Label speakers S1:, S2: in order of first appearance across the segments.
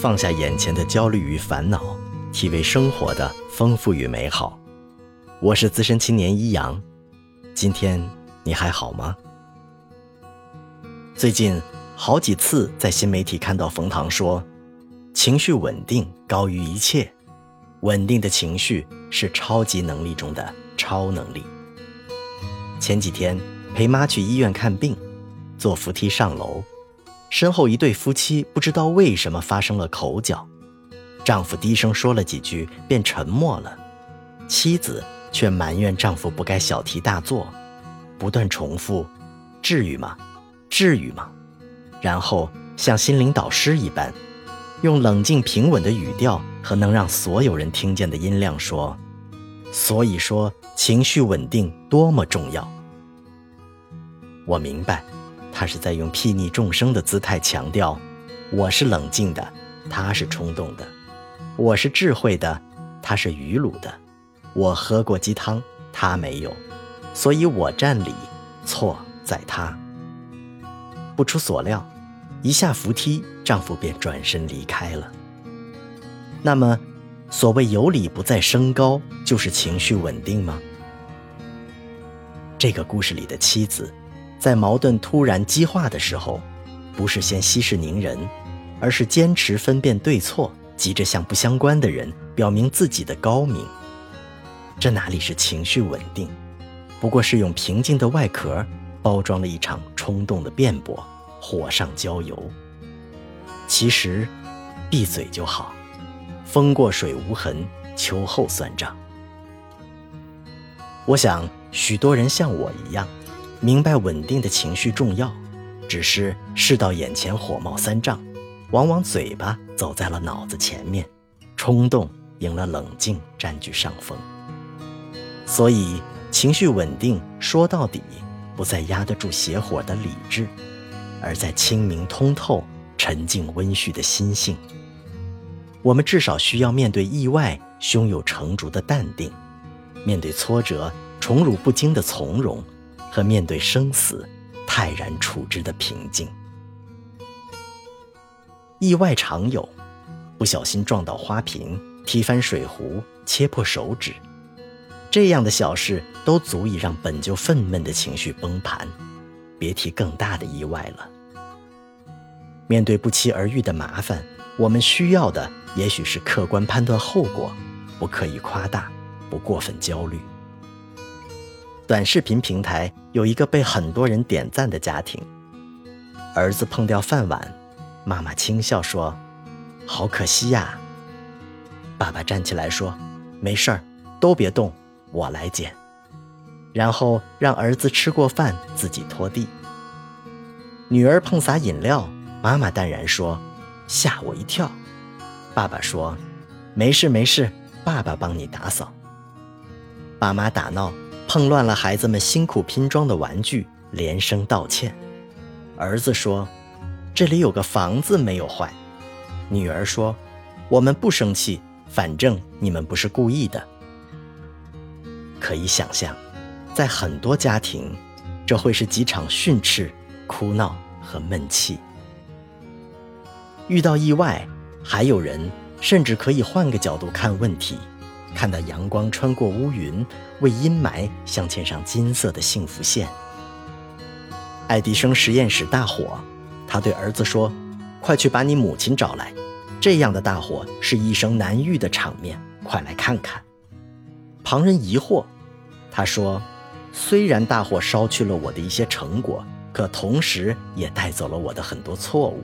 S1: 放下眼前的焦虑与烦恼，体味生活的丰富与美好。我是资深青年一阳，今天你还好吗？最近好几次在新媒体看到冯唐说，情绪稳定高于一切，稳定的情绪是超级能力中的超能力。前几天陪妈去医院看病，坐扶梯上楼。身后一对夫妻不知道为什么发生了口角，丈夫低声说了几句便沉默了，妻子却埋怨丈夫不该小题大做，不断重复：“至于吗？至于吗？”然后像心灵导师一般，用冷静平稳的语调和能让所有人听见的音量说：“所以说情绪稳定多么重要。”我明白。他是在用睥睨众生的姿态强调：“我是冷静的，他是冲动的；我是智慧的，他是愚鲁的；我喝过鸡汤，他没有，所以我占理，错在他。”不出所料，一下扶梯，丈夫便转身离开了。那么，所谓有理不在声高，就是情绪稳定吗？这个故事里的妻子。在矛盾突然激化的时候，不是先息事宁人，而是坚持分辨对错，急着向不相关的人表明自己的高明。这哪里是情绪稳定，不过是用平静的外壳包装了一场冲动的辩驳，火上浇油。其实，闭嘴就好，风过水无痕，秋后算账。我想，许多人像我一样。明白稳定的情绪重要，只是事到眼前火冒三丈，往往嘴巴走在了脑子前面，冲动赢了冷静，占据上风。所以情绪稳定说到底，不再压得住邪火的理智，而在清明通透、沉静温煦的心性。我们至少需要面对意外胸有成竹的淡定，面对挫折宠辱不惊的从容。和面对生死泰然处之的平静。意外常有，不小心撞到花瓶、踢翻水壶、切破手指，这样的小事都足以让本就愤懑的情绪崩盘，别提更大的意外了。面对不期而遇的麻烦，我们需要的也许是客观判断后果，不刻意夸大，不过分焦虑。短视频平台有一个被很多人点赞的家庭，儿子碰掉饭碗，妈妈轻笑说：“好可惜呀。”爸爸站起来说：“没事儿，都别动，我来捡。”然后让儿子吃过饭自己拖地。女儿碰洒饮料，妈妈淡然说：“吓我一跳。”爸爸说：“没事没事，爸爸帮你打扫。”爸妈打闹。碰乱了孩子们辛苦拼装的玩具，连声道歉。儿子说：“这里有个房子没有坏。”女儿说：“我们不生气，反正你们不是故意的。”可以想象，在很多家庭，这会是几场训斥、哭闹和闷气。遇到意外，还有人甚至可以换个角度看问题。看到阳光穿过乌云，为阴霾镶嵌上金色的幸福线。爱迪生实验室大火，他对儿子说：“快去把你母亲找来，这样的大火是一生难遇的场面，快来看看。”旁人疑惑，他说：“虽然大火烧去了我的一些成果，可同时也带走了我的很多错误。”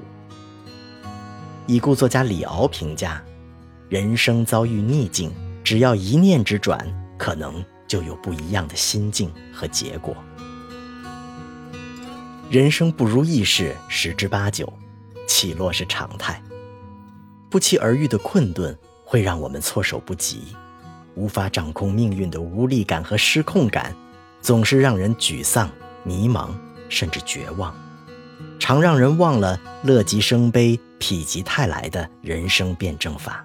S1: 已故作家李敖评价：“人生遭遇逆境。”只要一念之转，可能就有不一样的心境和结果。人生不如意事十之八九，起落是常态。不期而遇的困顿会让我们措手不及，无法掌控命运的无力感和失控感，总是让人沮丧、迷茫，甚至绝望，常让人忘了乐极生悲、否极泰来的人生辩证法。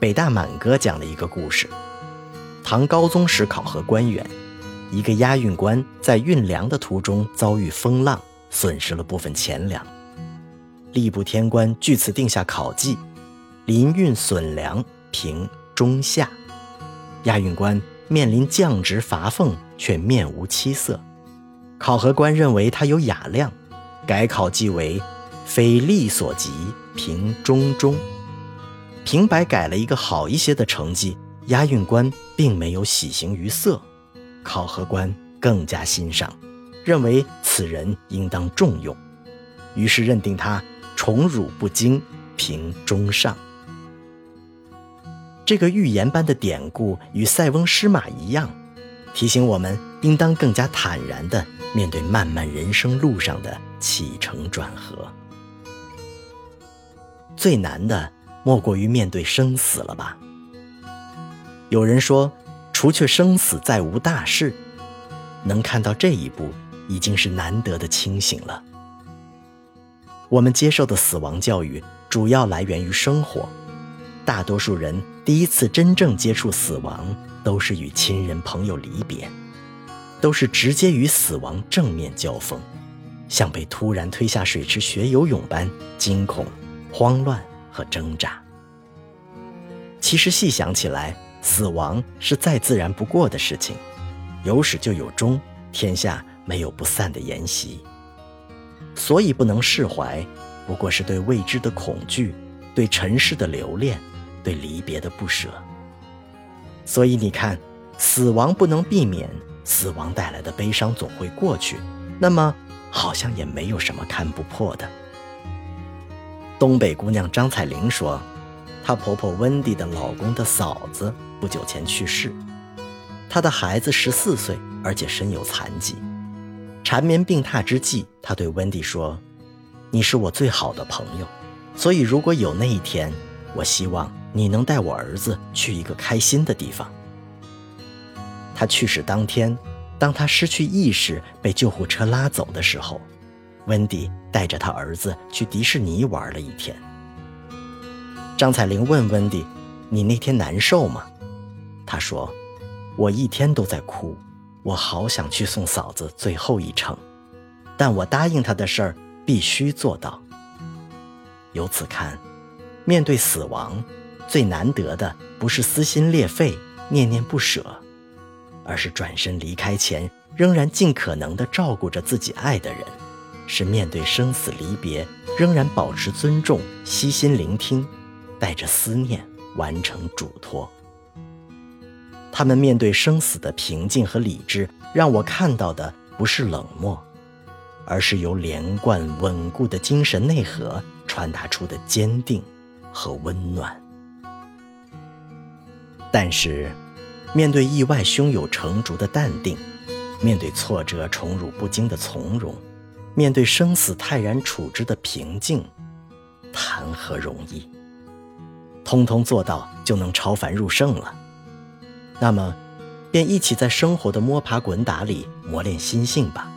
S1: 北大满哥讲了一个故事：唐高宗时考核官员，一个押运官在运粮的途中遭遇风浪，损失了部分钱粮。吏部天官据此定下考绩：临运损粮，平中下。押运官面临降职罚俸，却面无七色。考核官认为他有雅量，改考绩为非力所及，平中中。平白改了一个好一些的成绩，押运官并没有喜形于色，考核官更加欣赏，认为此人应当重用，于是认定他宠辱不惊，平中上。这个预言般的典故与塞翁失马一样，提醒我们应当更加坦然地面对漫漫人生路上的起承转合。最难的。莫过于面对生死了吧？有人说，除却生死，再无大事。能看到这一步，已经是难得的清醒了。我们接受的死亡教育，主要来源于生活。大多数人第一次真正接触死亡，都是与亲人朋友离别，都是直接与死亡正面交锋，像被突然推下水池学游泳般惊恐、慌乱。和挣扎。其实细想起来，死亡是再自然不过的事情，有始就有终，天下没有不散的筵席。所以不能释怀，不过是对未知的恐惧，对尘世的留恋，对离别的不舍。所以你看，死亡不能避免，死亡带来的悲伤总会过去，那么好像也没有什么看不破的。东北姑娘张彩玲说：“她婆婆温蒂的老公的嫂子不久前去世，她的孩子十四岁，而且身有残疾。缠绵病榻之际，她对温蒂说：‘你是我最好的朋友，所以如果有那一天，我希望你能带我儿子去一个开心的地方。’他去世当天，当他失去意识被救护车拉走的时候。”温迪带着他儿子去迪士尼玩了一天。张彩玲问温迪：“你那天难受吗？”他说：“我一天都在哭，我好想去送嫂子最后一程，但我答应她的事儿必须做到。”由此看，面对死亡，最难得的不是撕心裂肺、念念不舍，而是转身离开前仍然尽可能地照顾着自己爱的人。是面对生死离别，仍然保持尊重、悉心聆听，带着思念完成嘱托。他们面对生死的平静和理智，让我看到的不是冷漠，而是由连贯稳固的精神内核传达出的坚定和温暖。但是，面对意外胸有成竹的淡定，面对挫折宠辱不惊的从容。面对生死泰然处之的平静，谈何容易？通通做到就能超凡入圣了。那么，便一起在生活的摸爬滚打里磨练心性吧。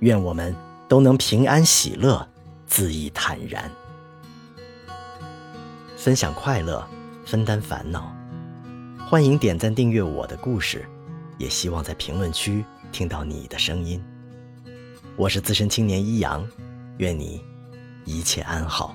S1: 愿我们都能平安喜乐，恣意坦然，分享快乐，分担烦恼。欢迎点赞订阅我的故事，也希望在评论区听到你的声音。我是资深青年一阳，愿你一切安好。